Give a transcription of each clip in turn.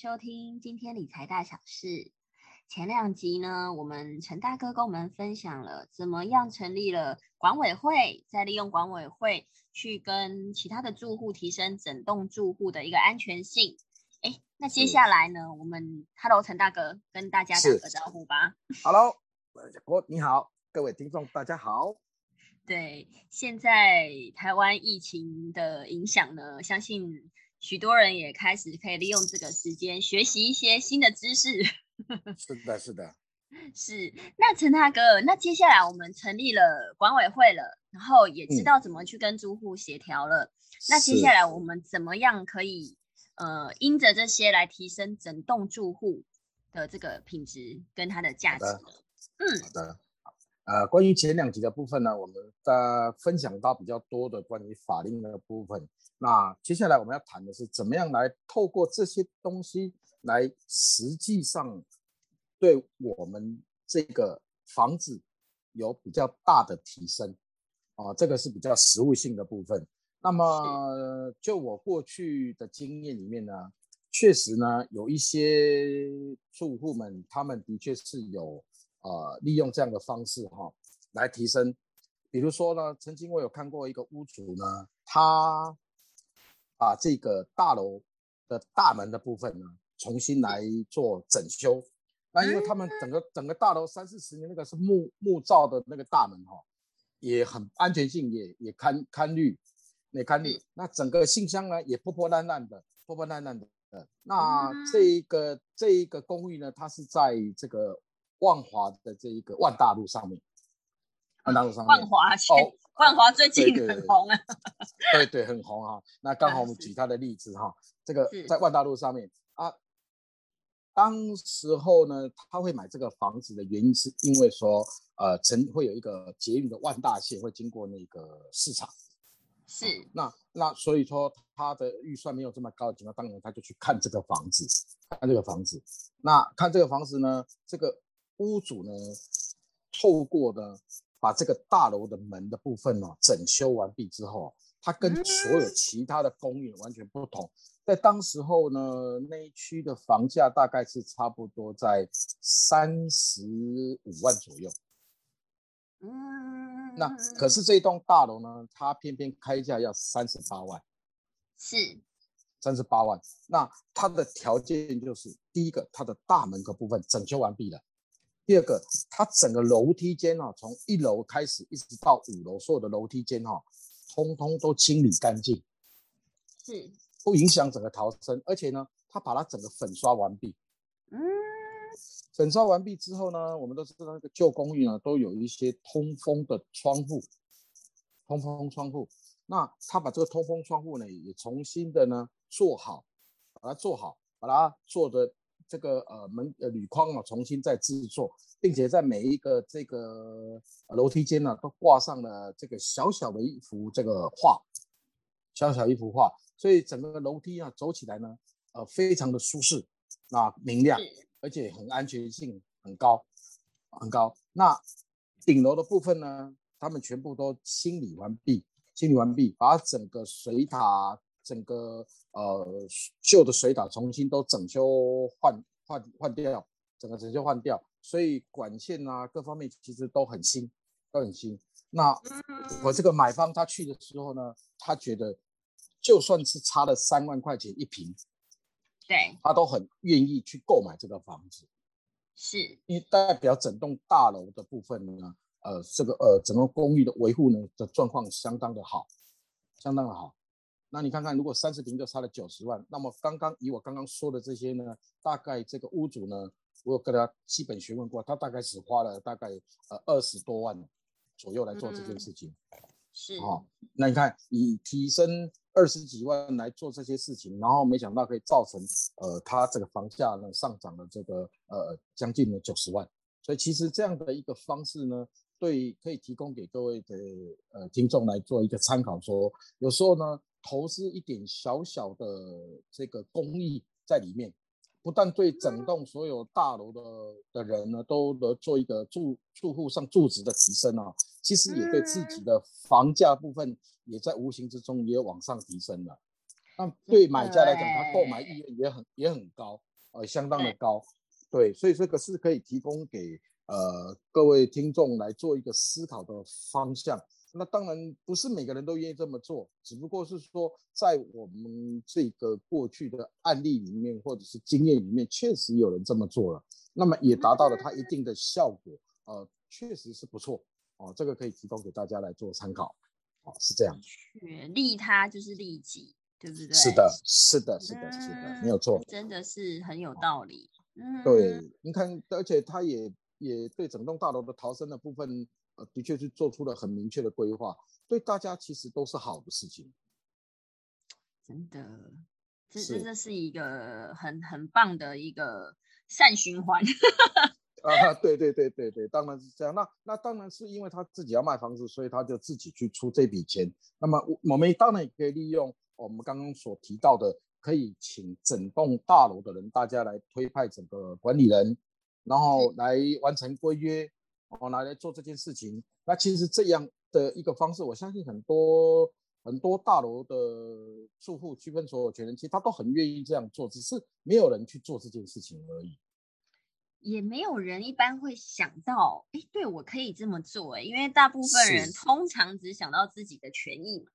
收听今天理财大小事。前两集呢，我们陈大哥跟我们分享了怎么样成立了管委会，再利用管委会去跟其他的住户提升整栋住户的一个安全性。哎，那接下来呢，我们 Hello 陈大哥跟大家打个招呼吧。Hello，我你好，各位听众大家好。对，现在台湾疫情的影响呢，相信。许多人也开始可以利用这个时间学习一些新的知识。是的，是的，是。那陈大哥，那接下来我们成立了管委会了，然后也知道怎么去跟租户协调了。那接下来我们怎么样可以呃，因着这些来提升整栋住户的这个品质跟它的价值？嗯，好的。呃，关于前两集的部分呢，我们的分享到比较多的关于法令的部分。那接下来我们要谈的是，怎么样来透过这些东西来实际上对我们这个房子有比较大的提升啊，这个是比较实务性的部分。那么就我过去的经验里面呢，确实呢有一些住户们，他们的确是有。呃，利用这样的方式哈，来提升。比如说呢，曾经我有看过一个屋主呢，他把这个大楼的大门的部分呢，重新来做整修。那因为他们整个整个大楼三四十年那个是木木造的那个大门哈，也很安全性也也堪堪虑，也堪虑。那整个信箱呢也破破烂烂的，破破烂烂的。那这一个这一个公寓呢，它是在这个。万华的这一个万大路上面，万大路上面，万华哦，万华最近很红啊，对对，很红啊。那刚好我们举他的例子哈，这个在万大路上面啊，当时候呢，他会买这个房子的原因是因为说，呃，曾会有一个捷运的万大线会经过那个市场，是，那那所以说他的预算没有这么高的情况，当然他就去看这个房子，看这个房子，那看这个房子呢，这个。屋主呢，透过呢，把这个大楼的门的部分呢整修完毕之后，它跟所有其他的公寓完全不同。在当时候呢，那一区的房价大概是差不多在三十五万左右。嗯，那可是这栋大楼呢，它偏偏开价要三十八万。是，三十八万。那它的条件就是，第一个，它的大门的部分整修完毕了。第二个，它整个楼梯间啊，从一楼开始一直到五楼，所有的楼梯间哈，通通都清理干净，是不影响整个逃生。而且呢，它把它整个粉刷完毕。嗯，粉刷完毕之后呢，我们都知道那个旧公寓呢，都有一些通风的窗户，通风窗户。那他把这个通风窗户呢，也重新的呢做好，把它做好，把它做的。这个呃门呃铝框啊，重新再制作，并且在每一个这个楼梯间呢，都挂上了这个小小的一幅这个画，小小一幅画，所以整个楼梯啊走起来呢，呃非常的舒适，啊明亮，而且很安全性很高，很高。那顶楼的部分呢，他们全部都清理完毕，清理完毕，把整个水塔。整个呃旧的水塔重新都整修换换换掉，整个整修换掉，所以管线啊各方面其实都很新，都很新。那我这个买方他去的时候呢，他觉得就算是差了三万块钱一平，对，他都很愿意去购买这个房子，是因为代表整栋大楼的部分呢，呃这个呃整个公寓的维护呢的状况相当的好，相当的好。那你看看，如果三十平就差了九十万，那么刚刚以我刚刚说的这些呢，大概这个屋主呢，我有跟他基本询问过，他大概只花了大概呃二十多万左右来做这件事情，是啊。那你看以提升二十几万来做这些事情，然后没想到可以造成呃他这个房价呢上涨了这个呃将近了九十万，所以其实这样的一个方式呢，对可以提供给各位的呃听众来做一个参考，说有时候呢。投资一点小小的这个公益在里面，不但对整栋所有大楼的的人呢，都能做一个住住户上住值的提升啊，其实也对自己的房价部分也在无形之中也往上提升了。那对买家来讲，他购买意愿也很也很高，呃相当的高，对，所以这个是可以提供给呃各位听众来做一个思考的方向。那当然不是每个人都愿意这么做，只不过是说在我们这个过去的案例里面或者是经验里面，确实有人这么做了，那么也达到了它一定的效果，呃，确实是不错哦，这个可以提供给大家来做参考，哦，是这样。利他就是利己，对不对？是的，是的，是的，是的，没有错，真的是很有道理。嗯，对，你看，而且他也也对整栋大楼的逃生的部分。呃，的确是做出了很明确的规划，对大家其实都是好的事情。真的，这真的是一个很很棒的一个善循环。啊，对对对对对，当然是这样。那那当然是因为他自己要卖房子，所以他就自己去出这笔钱。那么我们当然也可以利用我们刚刚所提到的，可以请整栋大楼的人，大家来推派整个管理人，然后来完成规约。哦，拿来做这件事情，那其实这样的一个方式，我相信很多很多大楼的住户区分所有权人，其实他都很愿意这样做，只是没有人去做这件事情而已。也没有人一般会想到，哎，对我可以这么做，哎，因为大部分人通常只想到自己的权益嘛。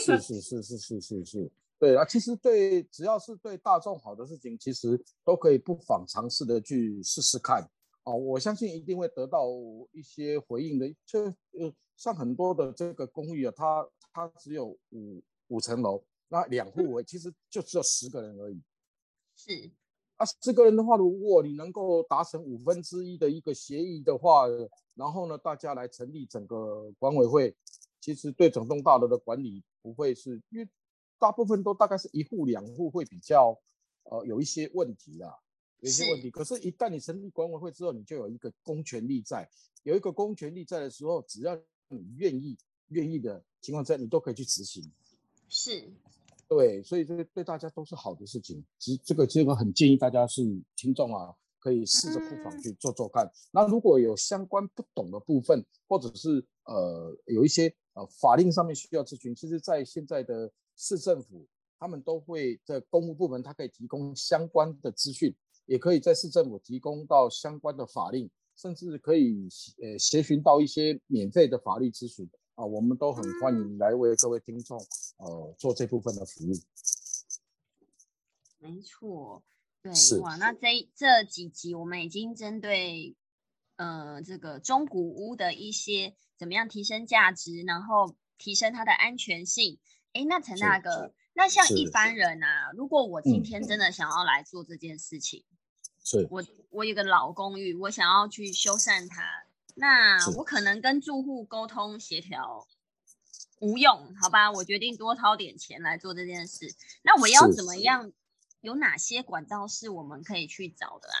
是是是是是是是，对啊，其实对只要是对大众好的事情，其实都可以不妨尝试的去试试看。哦，我相信一定会得到一些回应的。就呃，像很多的这个公寓啊，它它只有五五层楼，那两户为其实就只有十个人而已。是啊，十个人的话，如果你能够达成五分之一的一个协议的话，然后呢，大家来成立整个管委会，其实对整栋大楼的管理不会是因为大部分都大概是一户两户会比较呃有一些问题啦。有一些问题，可是，一旦你成立管委会之后，你就有一个公权力在，有一个公权力在的时候，只要你愿意、愿意的情况下，你都可以去执行。是，对，所以这个对大家都是好的事情。其实这个这个很建议大家是听众啊，可以试着不妨去做做看。那如果有相关不懂的部分，或者是呃有一些呃法令上面需要咨询，其实，在现在的市政府，他们都会在公务部门，它可以提供相关的资讯。也可以在市政府提供到相关的法令，甚至可以呃协询到一些免费的法律咨询啊，我们都很欢迎来为各位听众呃做这部分的服务。没错，对，哇，那这这几集我们已经针对呃这个中古屋的一些怎么样提升价值，然后提升它的安全性。哎，那陈大哥，那像一般人啊，如果我今天真的想要来做这件事情。是我我有个老公寓，我想要去修缮它，那我可能跟住户沟通协调无用，好吧？我决定多掏点钱来做这件事。那我要怎么样？有哪些管道是我们可以去找的啊？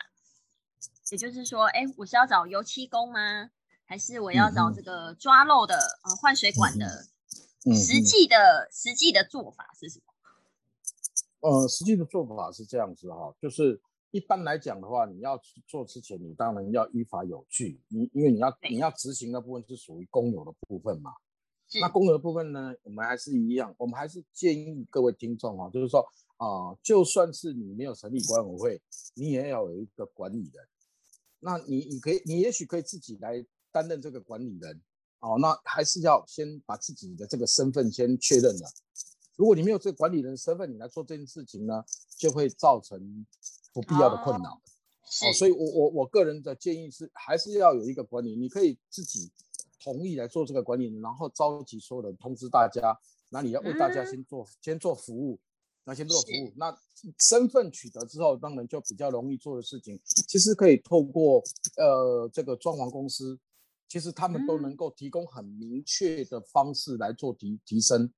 也就是说，哎，我是要找油漆工吗？还是我要找这个抓漏的呃换水管的？实际的实际的做法是什么？呃，实际的做法是这样子哈，就是。一般来讲的话，你要去做之前，你当然要依法有据。你因为你要你要执行的部分是属于公有的部分嘛。那公有的部分呢，我们还是一样，我们还是建议各位听众啊，就是说啊，就算是你没有成立管委会，你也要有一个管理人。那你你可以，你也许可以自己来担任这个管理人。哦，那还是要先把自己的这个身份先确认了。如果你没有这个管理人身份，你来做这件事情呢，就会造成。不必要的困扰，哦，所以我我我个人的建议是，还是要有一个管理，你可以自己同意来做这个管理，然后召集所有人通知大家，那你要为大家先做先做服务，那先做服务，那身份取得之后，当然就比较容易做的事情，其实可以透过呃这个装潢公司，其实他们都能够提供很明确的方式来做提提升。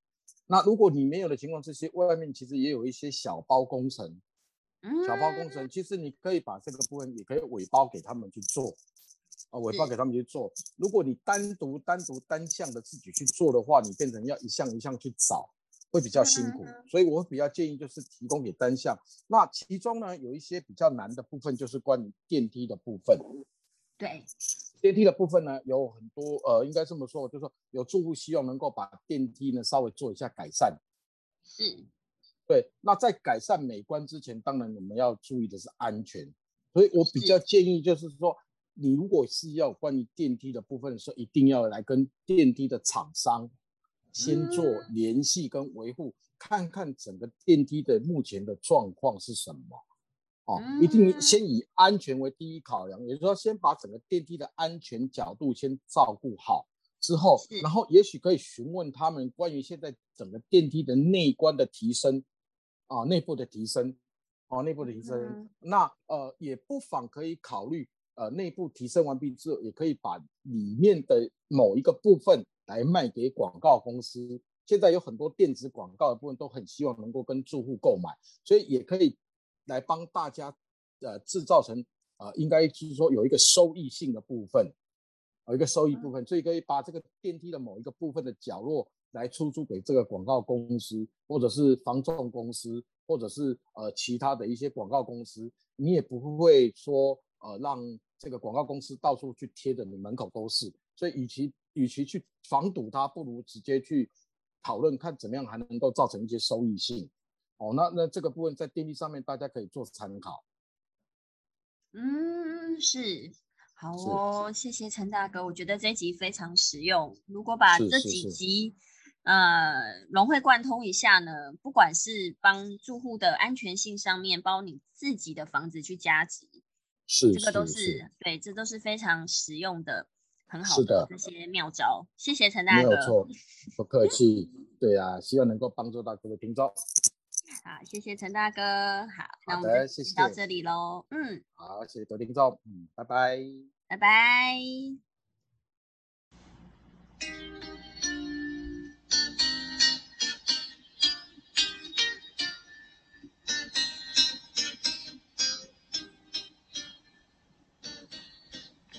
那如果你没有的情况，这些外面其实也有一些小包工程。小包工程，其实你可以把这个部分也可以委包给他们去做，啊，委包给他们去做。如果你单独、单独、单项的自己去做的话，你变成要一项一项去找，会比较辛苦。所以我比较建议就是提供给单项。那其中呢，有一些比较难的部分就是关于电梯的部分。对，电梯的部分呢，有很多呃，应该这么说，就是说有住户希望能够把电梯呢稍微做一下改善。是。对，那在改善美观之前，当然我们要注意的是安全。所以我比较建议就是说，你如果是要关于电梯的部分的时候，一定要来跟电梯的厂商先做联系跟维护，看看整个电梯的目前的状况是什么。哦，一定先以安全为第一考量，也就是说，先把整个电梯的安全角度先照顾好之后，然后也许可以询问他们关于现在整个电梯的内观的提升，啊，内部的提升，哦，内部的提升，那呃，也不妨可以考虑，呃，内部提升完毕之后，也可以把里面的某一个部分来卖给广告公司。现在有很多电子广告的部分都很希望能够跟住户购买，所以也可以。来帮大家，呃，制造成，呃，应该就是说有一个收益性的部分，有一个收益部分，所以可以把这个电梯的某一个部分的角落来出租给这个广告公司，或者是房仲公司，或者是呃其他的一些广告公司，你也不会说，呃，让这个广告公司到处去贴的你门口都是，所以与其与其去防堵它，不如直接去讨论看怎么样还能够造成一些收益性。哦，那那这个部分在电力上面大家可以做参考。嗯，是，好哦，谢谢陈大哥，我觉得这集非常实用。如果把这几集呃融会贯通一下呢，不管是帮住户的安全性上面，包你自己的房子去加值，是这个都是对，这都是非常实用的，很好的这些妙招。谢谢陈大哥，没有错，不客气。对啊，希望能够帮助到各位听众。好，谢谢陈大哥。好，那我们就到这里喽。嗯，好，谢谢各位听众。嗯，拜拜，拜拜。